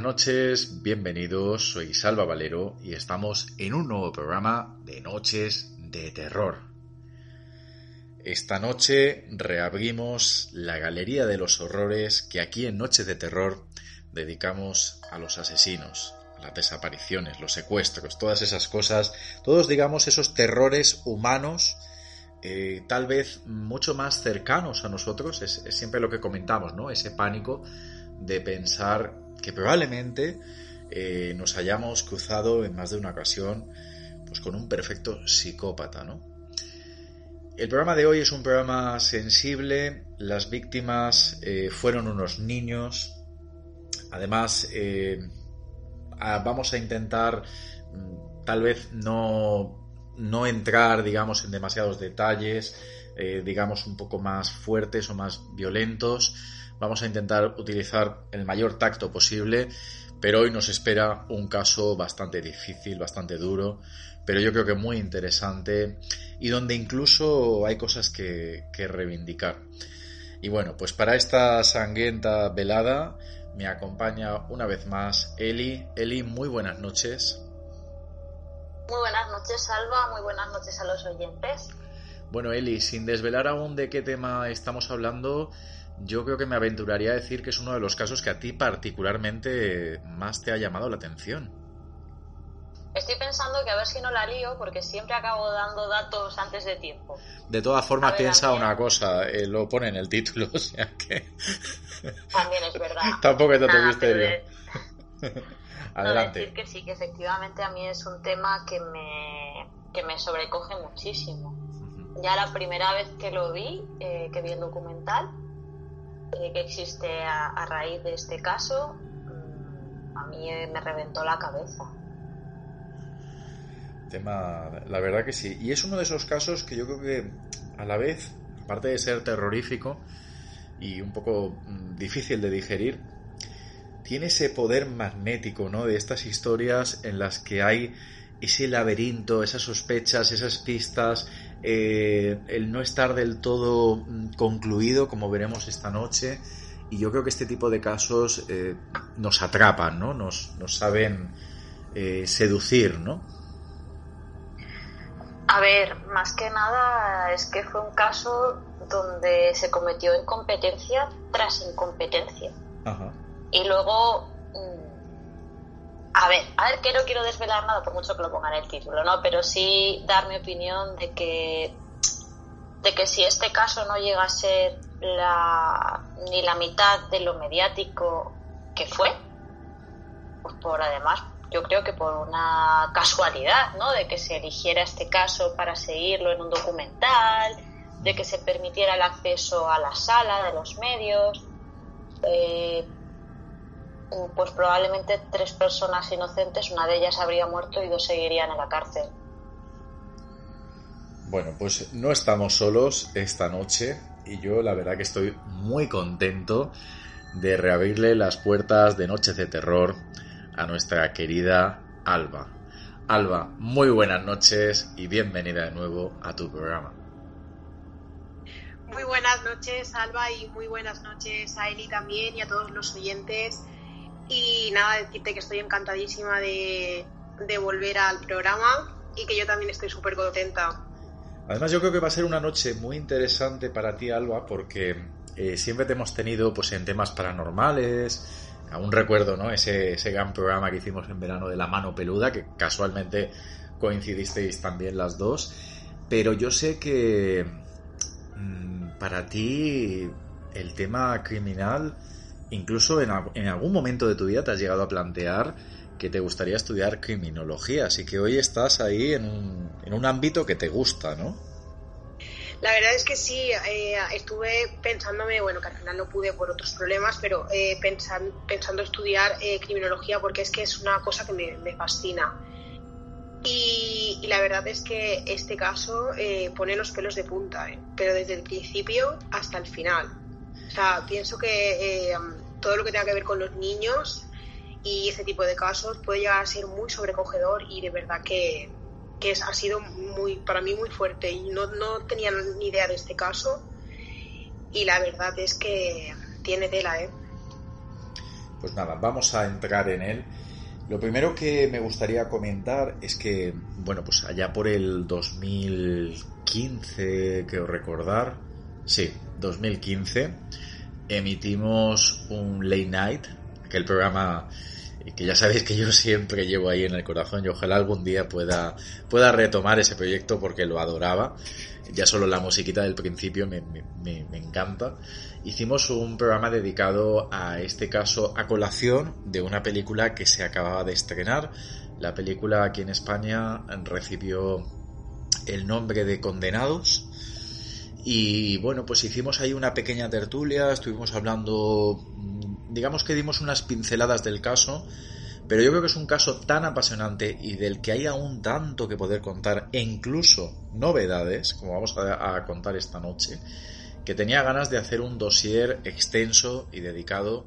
noches, bienvenidos, soy Salva Valero y estamos en un nuevo programa de Noches de Terror. Esta noche reabrimos la Galería de los Horrores que aquí en Noches de Terror dedicamos a los asesinos, las desapariciones, los secuestros, todas esas cosas, todos digamos esos terrores humanos eh, tal vez mucho más cercanos a nosotros, es, siempre lo que comentamos, ¿no? Ese pánico de pensar que probablemente eh, nos hayamos cruzado en más de una ocasión pues con un perfecto psicópata, ¿no? El programa de hoy es un programa sensible, las víctimas eh, fueron unos niños, además eh, vamos a intentar mm, tal vez no, no entrar, digamos, en demasiados detalles, digamos, un poco más fuertes o más violentos, Vamos a intentar utilizar el mayor tacto posible, pero hoy nos espera un caso bastante difícil, bastante duro, pero yo creo que muy interesante y donde incluso hay cosas que, reivindicar. Y bueno, pues para esta sangrienta velada me acompaña una vez más Eli. Eli, muy buenas noches. Muy buenas noches, Salva. Muy buenas noches a los oyentes. Bueno, Eli, sin desvelar aún de qué tema estamos hablando, yo creo que me aventuraría a decir que es uno de los casos que a ti particularmente más te ha llamado la atención. Estoy pensando que a ver si no la lío, porque siempre acabo dando datos antes de tiempo. De todas formas, piensa una cosa, eh, lo pone en el título, o sea que. También es verdad. Tampoco es tanto misterio. Adelante. decir que sí, que efectivamente a mí es un tema que me, que me sobrecoge muchísimo. Ya la primera vez que lo vi, eh, que vi el documental, que existe a, raíz de este caso, mm, a mí me reventó la cabeza. Tema, la verdad que sí. Y es uno de esos casos que yo creo que a la vez, aparte de ser terrorífico y un poco mm, difícil de digerir, tiene ese poder magnético, ¿no? De estas historias en las que hay ese laberinto, esas sospechas, esas pistas, eh, el no estar del todo mm, concluido, como veremos esta noche. Y yo creo que este tipo de casos eh, nos atrapan, ¿no? Nos, saben eh, seducir, ¿no? A ver, más que nada es que fue un caso donde se cometió incompetencia tras incompetencia. Y luego mm, a ver, a ver que no quiero desvelar nada por mucho que lo ponga en el título, ¿no? Pero sí dar mi opinión de que de que si este caso no llega a ser la, ni la mitad de lo mediático que fue, pues por además yo creo que por una casualidad, ¿no? De que se eligiera este caso para seguirlo en un documental, de que se permitiera el acceso a la sala de los medios, eh, pues probablemente tres personas inocentes, una de ellas habría muerto y dos seguirían en la cárcel. Bueno, pues no estamos solos esta noche y yo la verdad que estoy muy contento de reabrirle las puertas de Noches de Terror a nuestra querida Alba. Alba, muy buenas noches y bienvenida de nuevo a tu programa. Muy buenas noches, Alba, y muy buenas noches a Eli también y a todos los oyentes. Y nada, decirte que estoy encantadísima de, volver al programa y que yo también estoy súper contenta. Además, yo creo que va a ser una noche muy interesante para ti, Alba, porque eh, siempre te hemos tenido pues, en temas paranormales. Aún recuerdo ¿no? ese, ese gran programa que hicimos en verano de La Mano Peluda, que casualmente coincidisteis también las dos. Pero yo sé que mm, para ti el tema criminal Incluso en, algún momento de tu vida te has llegado a plantear que te gustaría estudiar criminología, así que hoy estás ahí en un, en un ámbito que te gusta, ¿no? La verdad es que sí, eh, estuve pensándome, bueno, que al final no pude por otros problemas, pero eh, pensando estudiar eh, criminología porque es que es una cosa que me, fascina. Y, y, la verdad es que este caso pone los pelos de punta, pero desde el principio hasta el final. O sea, pienso que todo lo que tenga que ver con los niños y ese tipo de casos puede llegar a ser muy sobrecogedor y de verdad que, es, ha sido muy para mí muy fuerte y no, no tenía ni idea de este caso y la verdad es que tiene tela, ¿eh? Pues nada, vamos a entrar en él. Lo primero que me gustaría comentar es que, bueno, pues allá por el 2015, creo recordar, sí, 2015, emitimos un late night, que el programa que ya sabéis que yo siempre llevo ahí en el corazón y ojalá algún día pueda, pueda retomar ese proyecto porque lo adoraba. Ya solo la musiquita del principio me, me, me encanta. Hicimos un programa dedicado a este caso a colación de una película que se acababa de estrenar. La película aquí en España recibió el nombre de Condenados. Y bueno, pues hicimos ahí una pequeña tertulia, estuvimos hablando digamos que dimos unas pinceladas del caso, pero yo creo que es un caso tan apasionante y del que hay aún tanto que poder contar, e incluso novedades, como vamos a, contar esta noche, que tenía ganas de hacer un dossier extenso y dedicado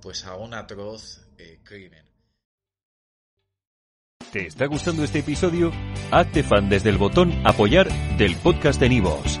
pues a un atroz eh, crimen. ¿Te está gustando este episodio? Hazte fan desde el botón apoyar del podcast de Nivos.